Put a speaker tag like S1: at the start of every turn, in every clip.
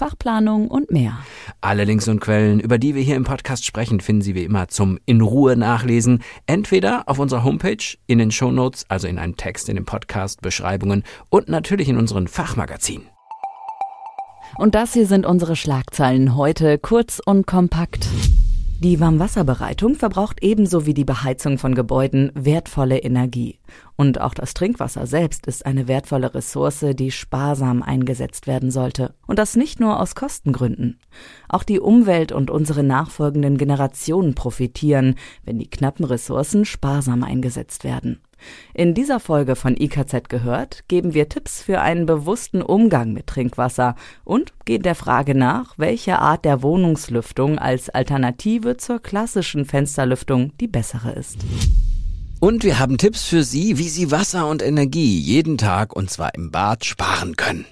S1: Fachplanung und mehr.
S2: Alle Links und Quellen, über die wir hier im Podcast sprechen, finden Sie wie immer zum in Ruhe nachlesen, entweder auf unserer Homepage, in den Shownotes, also in einem Text in den Podcast, Beschreibungen und natürlich in unseren Fachmagazinen.
S1: Und das hier sind unsere Schlagzeilen heute kurz und kompakt. Die Warmwasserbereitung verbraucht ebenso wie die Beheizung von Gebäuden wertvolle Energie. Und auch das Trinkwasser selbst ist eine wertvolle Ressource, die sparsam eingesetzt werden sollte. Und das nicht nur aus Kostengründen. Auch die Umwelt und unsere nachfolgenden Generationen profitieren, wenn die knappen Ressourcen sparsam eingesetzt werden. In dieser Folge von IKZ gehört geben wir Tipps für einen bewussten Umgang mit Trinkwasser und gehen der Frage nach, welche Art der Wohnungslüftung als Alternative zur klassischen Fensterlüftung die bessere ist.
S2: Und wir haben Tipps für Sie, wie Sie Wasser und Energie jeden Tag und zwar im Bad sparen können.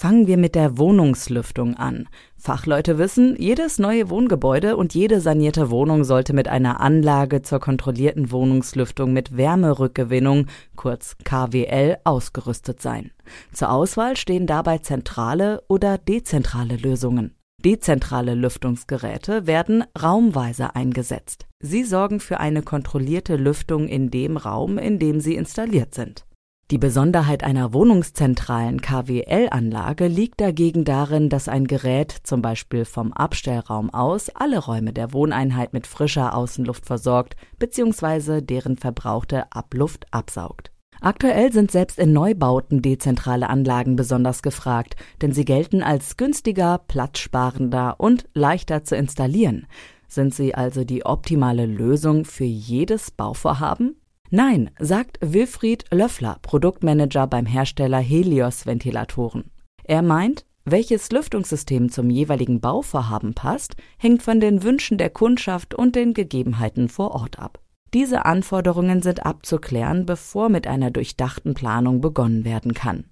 S1: Fangen wir mit der Wohnungslüftung an. Fachleute wissen, jedes neue Wohngebäude und jede sanierte Wohnung sollte mit einer Anlage zur kontrollierten Wohnungslüftung mit Wärmerückgewinnung, kurz KWL, ausgerüstet sein. Zur Auswahl stehen dabei zentrale oder dezentrale Lösungen. Dezentrale Lüftungsgeräte werden raumweise eingesetzt. Sie sorgen für eine kontrollierte Lüftung in dem Raum, in dem sie installiert sind. Die Besonderheit einer wohnungszentralen KWL-Anlage liegt dagegen darin, dass ein Gerät zum Beispiel vom Abstellraum aus alle Räume der Wohneinheit mit frischer Außenluft versorgt bzw. deren verbrauchte Abluft absaugt. Aktuell sind selbst in Neubauten dezentrale Anlagen besonders gefragt, denn sie gelten als günstiger, platzsparender und leichter zu installieren. Sind sie also die optimale Lösung für jedes Bauvorhaben? Nein, sagt Wilfried Löffler, Produktmanager beim Hersteller Helios Ventilatoren. Er meint, welches Lüftungssystem zum jeweiligen Bauvorhaben passt, hängt von den Wünschen der Kundschaft und den Gegebenheiten vor Ort ab. Diese Anforderungen sind abzuklären, bevor mit einer durchdachten Planung begonnen werden kann.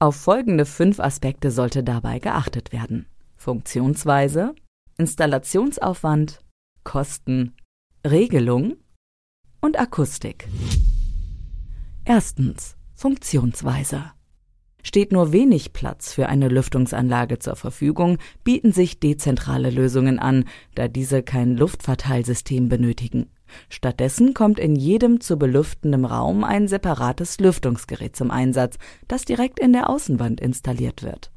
S1: Auf folgende fünf Aspekte sollte dabei geachtet werden. Funktionsweise, Installationsaufwand, Kosten, Regelung, und Akustik. Erstens Funktionsweise. Steht nur wenig Platz für eine Lüftungsanlage zur Verfügung, bieten sich dezentrale Lösungen an, da diese kein Luftverteilsystem benötigen. Stattdessen kommt in jedem zu belüftendem Raum ein separates Lüftungsgerät zum Einsatz, das direkt in der Außenwand installiert wird.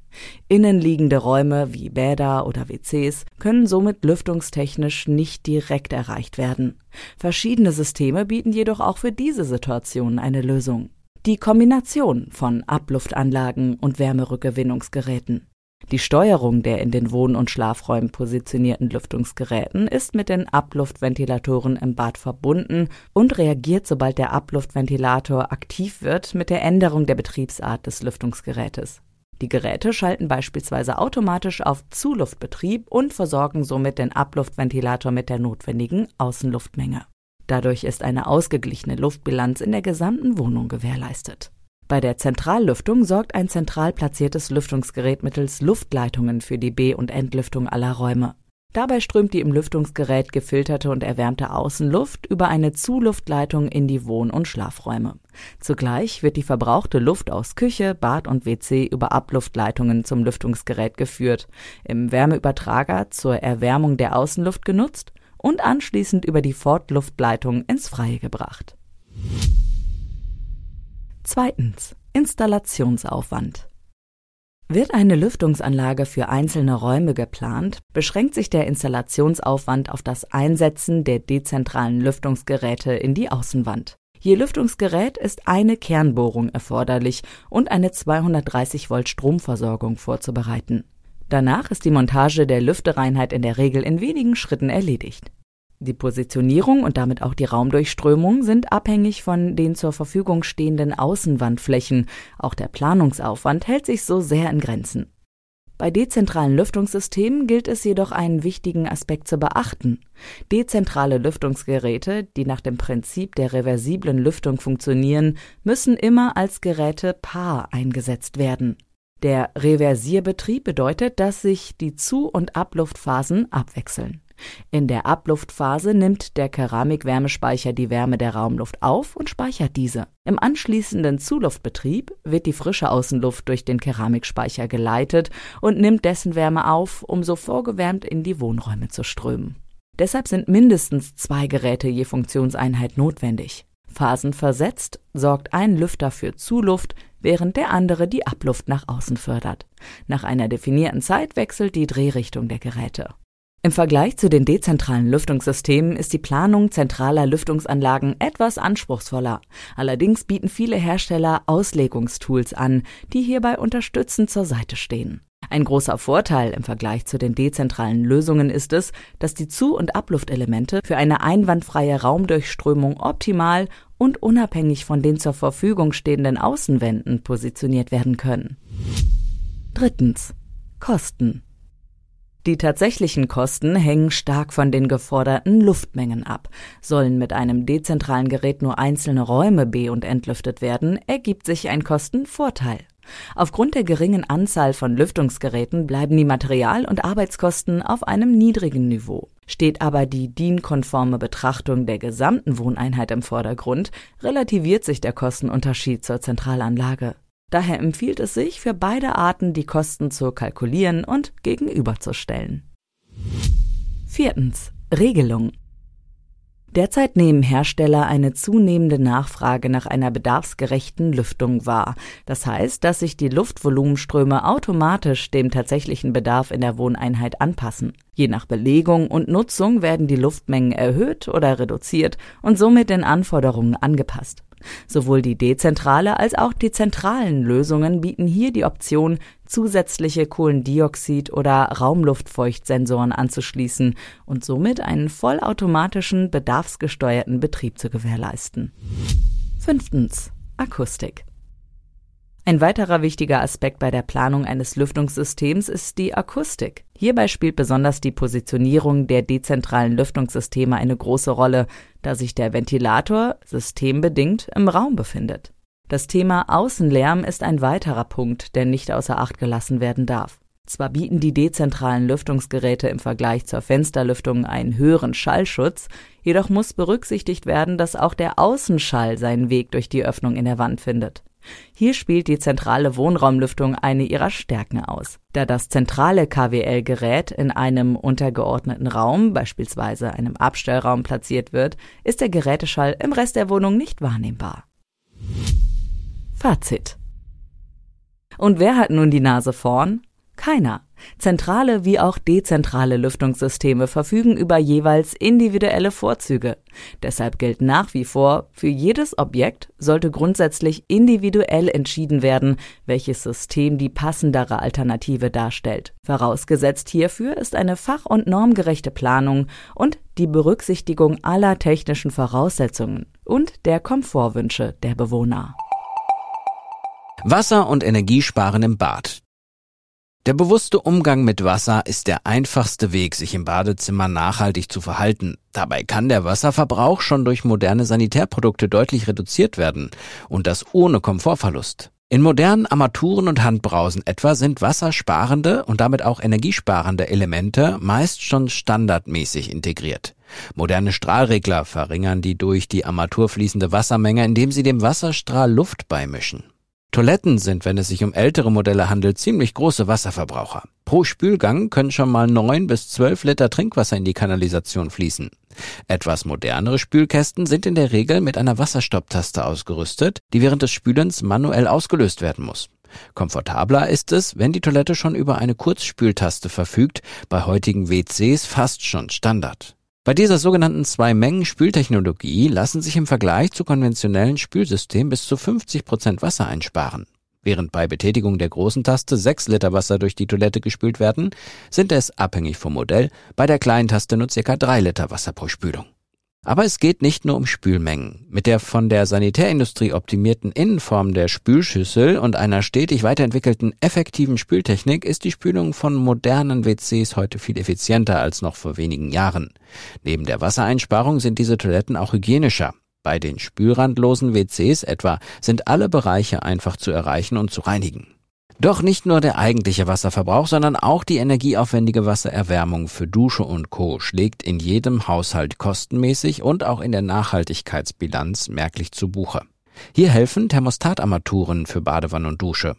S1: Innenliegende Räume wie Bäder oder WCs können somit lüftungstechnisch nicht direkt erreicht werden. Verschiedene Systeme bieten jedoch auch für diese Situation eine Lösung. Die Kombination von Abluftanlagen und Wärmerückgewinnungsgeräten. Die Steuerung der in den Wohn- und Schlafräumen positionierten Lüftungsgeräten ist mit den Abluftventilatoren im Bad verbunden und reagiert, sobald der Abluftventilator aktiv wird, mit der Änderung der Betriebsart des Lüftungsgerätes. Die Geräte schalten beispielsweise automatisch auf Zuluftbetrieb und versorgen somit den Abluftventilator mit der notwendigen Außenluftmenge. Dadurch ist eine ausgeglichene Luftbilanz in der gesamten Wohnung gewährleistet. Bei der Zentrallüftung sorgt ein zentral platziertes Lüftungsgerät mittels Luftleitungen für die B- und Entlüftung aller Räume. Dabei strömt die im Lüftungsgerät gefilterte und erwärmte Außenluft über eine Zuluftleitung in die Wohn- und Schlafräume. Zugleich wird die verbrauchte Luft aus Küche, Bad und WC über Abluftleitungen zum Lüftungsgerät geführt, im Wärmeübertrager zur Erwärmung der Außenluft genutzt und anschließend über die Fortluftleitung ins Freie gebracht. Zweitens. Installationsaufwand. Wird eine Lüftungsanlage für einzelne Räume geplant, beschränkt sich der Installationsaufwand auf das Einsetzen der dezentralen Lüftungsgeräte in die Außenwand. Je Lüftungsgerät ist eine Kernbohrung erforderlich und eine 230 Volt Stromversorgung vorzubereiten. Danach ist die Montage der Lüftereinheit in der Regel in wenigen Schritten erledigt. Die Positionierung und damit auch die Raumdurchströmung sind abhängig von den zur Verfügung stehenden Außenwandflächen. Auch der Planungsaufwand hält sich so sehr in Grenzen. Bei dezentralen Lüftungssystemen gilt es jedoch einen wichtigen Aspekt zu beachten. Dezentrale Lüftungsgeräte, die nach dem Prinzip der reversiblen Lüftung funktionieren, müssen immer als Geräte Paar eingesetzt werden. Der Reversierbetrieb bedeutet, dass sich die Zu- und Abluftphasen abwechseln. In der Abluftphase nimmt der Keramikwärmespeicher die Wärme der Raumluft auf und speichert diese. Im anschließenden Zuluftbetrieb wird die frische Außenluft durch den Keramikspeicher geleitet und nimmt dessen Wärme auf, um so vorgewärmt in die Wohnräume zu strömen. Deshalb sind mindestens zwei Geräte je Funktionseinheit notwendig. Phasenversetzt sorgt ein Lüfter für Zuluft, während der andere die Abluft nach außen fördert. Nach einer definierten Zeit wechselt die Drehrichtung der Geräte. Im Vergleich zu den dezentralen Lüftungssystemen ist die Planung zentraler Lüftungsanlagen etwas anspruchsvoller. Allerdings bieten viele Hersteller Auslegungstools an, die hierbei unterstützend zur Seite stehen. Ein großer Vorteil im Vergleich zu den dezentralen Lösungen ist es, dass die Zu- und Abluftelemente für eine einwandfreie Raumdurchströmung optimal und unabhängig von den zur Verfügung stehenden Außenwänden positioniert werden können. Drittens. Kosten. Die tatsächlichen Kosten hängen stark von den geforderten Luftmengen ab. Sollen mit einem dezentralen Gerät nur einzelne Räume be- und entlüftet werden, ergibt sich ein Kostenvorteil. Aufgrund der geringen Anzahl von Lüftungsgeräten bleiben die Material- und Arbeitskosten auf einem niedrigen Niveau. Steht aber die DIN-konforme Betrachtung der gesamten Wohneinheit im Vordergrund, relativiert sich der Kostenunterschied zur Zentralanlage. Daher empfiehlt es sich, für beide Arten die Kosten zu kalkulieren und gegenüberzustellen. Viertens. Regelung. Derzeit nehmen Hersteller eine zunehmende Nachfrage nach einer bedarfsgerechten Lüftung wahr. Das heißt, dass sich die Luftvolumenströme automatisch dem tatsächlichen Bedarf in der Wohneinheit anpassen. Je nach Belegung und Nutzung werden die Luftmengen erhöht oder reduziert und somit den Anforderungen angepasst. Sowohl die dezentrale als auch die zentralen Lösungen bieten hier die Option, zusätzliche Kohlendioxid- oder Raumluftfeuchtsensoren anzuschließen und somit einen vollautomatischen, bedarfsgesteuerten Betrieb zu gewährleisten. Fünftens. Akustik. Ein weiterer wichtiger Aspekt bei der Planung eines Lüftungssystems ist die Akustik. Hierbei spielt besonders die Positionierung der dezentralen Lüftungssysteme eine große Rolle, da sich der Ventilator systembedingt im Raum befindet. Das Thema Außenlärm ist ein weiterer Punkt, der nicht außer Acht gelassen werden darf. Zwar bieten die dezentralen Lüftungsgeräte im Vergleich zur Fensterlüftung einen höheren Schallschutz, jedoch muss berücksichtigt werden, dass auch der Außenschall seinen Weg durch die Öffnung in der Wand findet. Hier spielt die zentrale Wohnraumlüftung eine ihrer Stärken aus. Da das zentrale KWL-Gerät in einem untergeordneten Raum, beispielsweise einem Abstellraum, platziert wird, ist der Geräteschall im Rest der Wohnung nicht wahrnehmbar. Fazit. Und wer hat nun die Nase vorn? Keiner. Zentrale wie auch dezentrale Lüftungssysteme verfügen über jeweils individuelle Vorzüge. Deshalb gilt nach wie vor, für jedes Objekt sollte grundsätzlich individuell entschieden werden, welches System die passendere Alternative darstellt. Vorausgesetzt hierfür ist eine fach- und normgerechte Planung und die Berücksichtigung aller technischen Voraussetzungen und der Komfortwünsche der Bewohner.
S2: Wasser und Energiesparen im Bad. Der bewusste Umgang mit Wasser ist der einfachste Weg, sich im Badezimmer nachhaltig zu verhalten. Dabei kann der Wasserverbrauch schon durch moderne Sanitärprodukte deutlich reduziert werden und das ohne Komfortverlust. In modernen Armaturen und Handbrausen etwa sind wassersparende und damit auch energiesparende Elemente meist schon standardmäßig integriert. Moderne Strahlregler verringern die durch die Armatur fließende Wassermenge, indem sie dem Wasserstrahl Luft beimischen. Toiletten sind, wenn es sich um ältere Modelle handelt, ziemlich große Wasserverbraucher. Pro Spülgang können schon mal neun bis zwölf Liter Trinkwasser in die Kanalisation fließen. Etwas modernere Spülkästen sind in der Regel mit einer Wasserstopptaste ausgerüstet, die während des Spülens manuell ausgelöst werden muss. Komfortabler ist es, wenn die Toilette schon über eine Kurzspültaste verfügt, bei heutigen WCs fast schon Standard. Bei dieser sogenannten Zwei-Mengen-Spültechnologie lassen sich im Vergleich zu konventionellen Spülsystemen bis zu 50 Prozent Wasser einsparen. Während bei Betätigung der großen Taste 6 Liter Wasser durch die Toilette gespült werden, sind es, abhängig vom Modell, bei der kleinen Taste nur ca. 3 Liter Wasser pro Spülung. Aber es geht nicht nur um Spülmengen. Mit der von der Sanitärindustrie optimierten Innenform der Spülschüssel und einer stetig weiterentwickelten effektiven Spültechnik ist die Spülung von modernen WCs heute viel effizienter als noch vor wenigen Jahren. Neben der Wassereinsparung sind diese Toiletten auch hygienischer. Bei den spülrandlosen WCs etwa sind alle Bereiche einfach zu erreichen und zu reinigen. Doch nicht nur der eigentliche Wasserverbrauch, sondern auch die energieaufwendige Wassererwärmung für Dusche und Co. schlägt in jedem Haushalt kostenmäßig und auch in der Nachhaltigkeitsbilanz merklich zu Buche. Hier helfen Thermostatarmaturen für Badewanne und Dusche.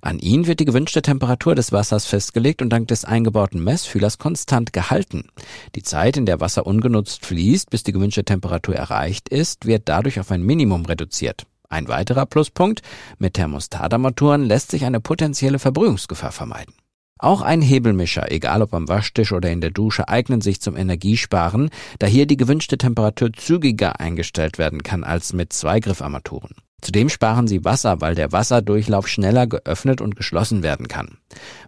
S2: An ihnen wird die gewünschte Temperatur des Wassers festgelegt und dank des eingebauten Messfühlers konstant gehalten. Die Zeit, in der Wasser ungenutzt fließt, bis die gewünschte Temperatur erreicht ist, wird dadurch auf ein Minimum reduziert. Ein weiterer Pluspunkt, mit Thermostatarmaturen lässt sich eine potenzielle Verbrühungsgefahr vermeiden. Auch ein Hebelmischer, egal ob am Waschtisch oder in der Dusche, eignen sich zum Energiesparen, da hier die gewünschte Temperatur zügiger eingestellt werden kann als mit Zweigriffarmaturen. Zudem sparen sie Wasser, weil der Wasserdurchlauf schneller geöffnet und geschlossen werden kann.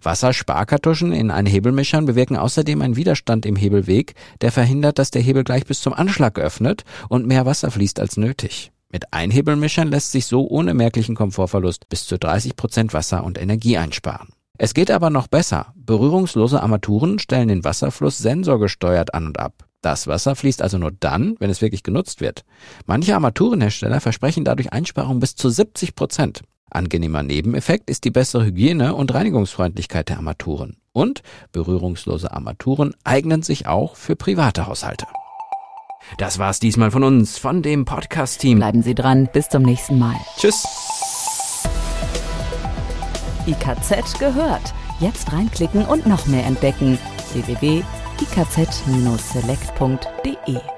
S2: Wassersparkartuschen in einen Hebelmischern bewirken außerdem einen Widerstand im Hebelweg, der verhindert, dass der Hebel gleich bis zum Anschlag geöffnet und mehr Wasser fließt als nötig. Mit Einhebelmischern lässt sich so ohne merklichen Komfortverlust bis zu 30 Prozent Wasser und Energie einsparen. Es geht aber noch besser. Berührungslose Armaturen stellen den Wasserfluss sensorgesteuert an und ab. Das Wasser fließt also nur dann, wenn es wirklich genutzt wird. Manche Armaturenhersteller versprechen dadurch Einsparungen bis zu 70 Prozent. Angenehmer Nebeneffekt ist die bessere Hygiene und Reinigungsfreundlichkeit der Armaturen. Und berührungslose Armaturen eignen sich auch für private Haushalte. Das war's diesmal von uns, von dem Podcast-Team.
S1: Bleiben Sie dran, bis zum nächsten Mal.
S2: Tschüss.
S1: IKZ gehört. Jetzt reinklicken und noch mehr entdecken. www.ikz-select.de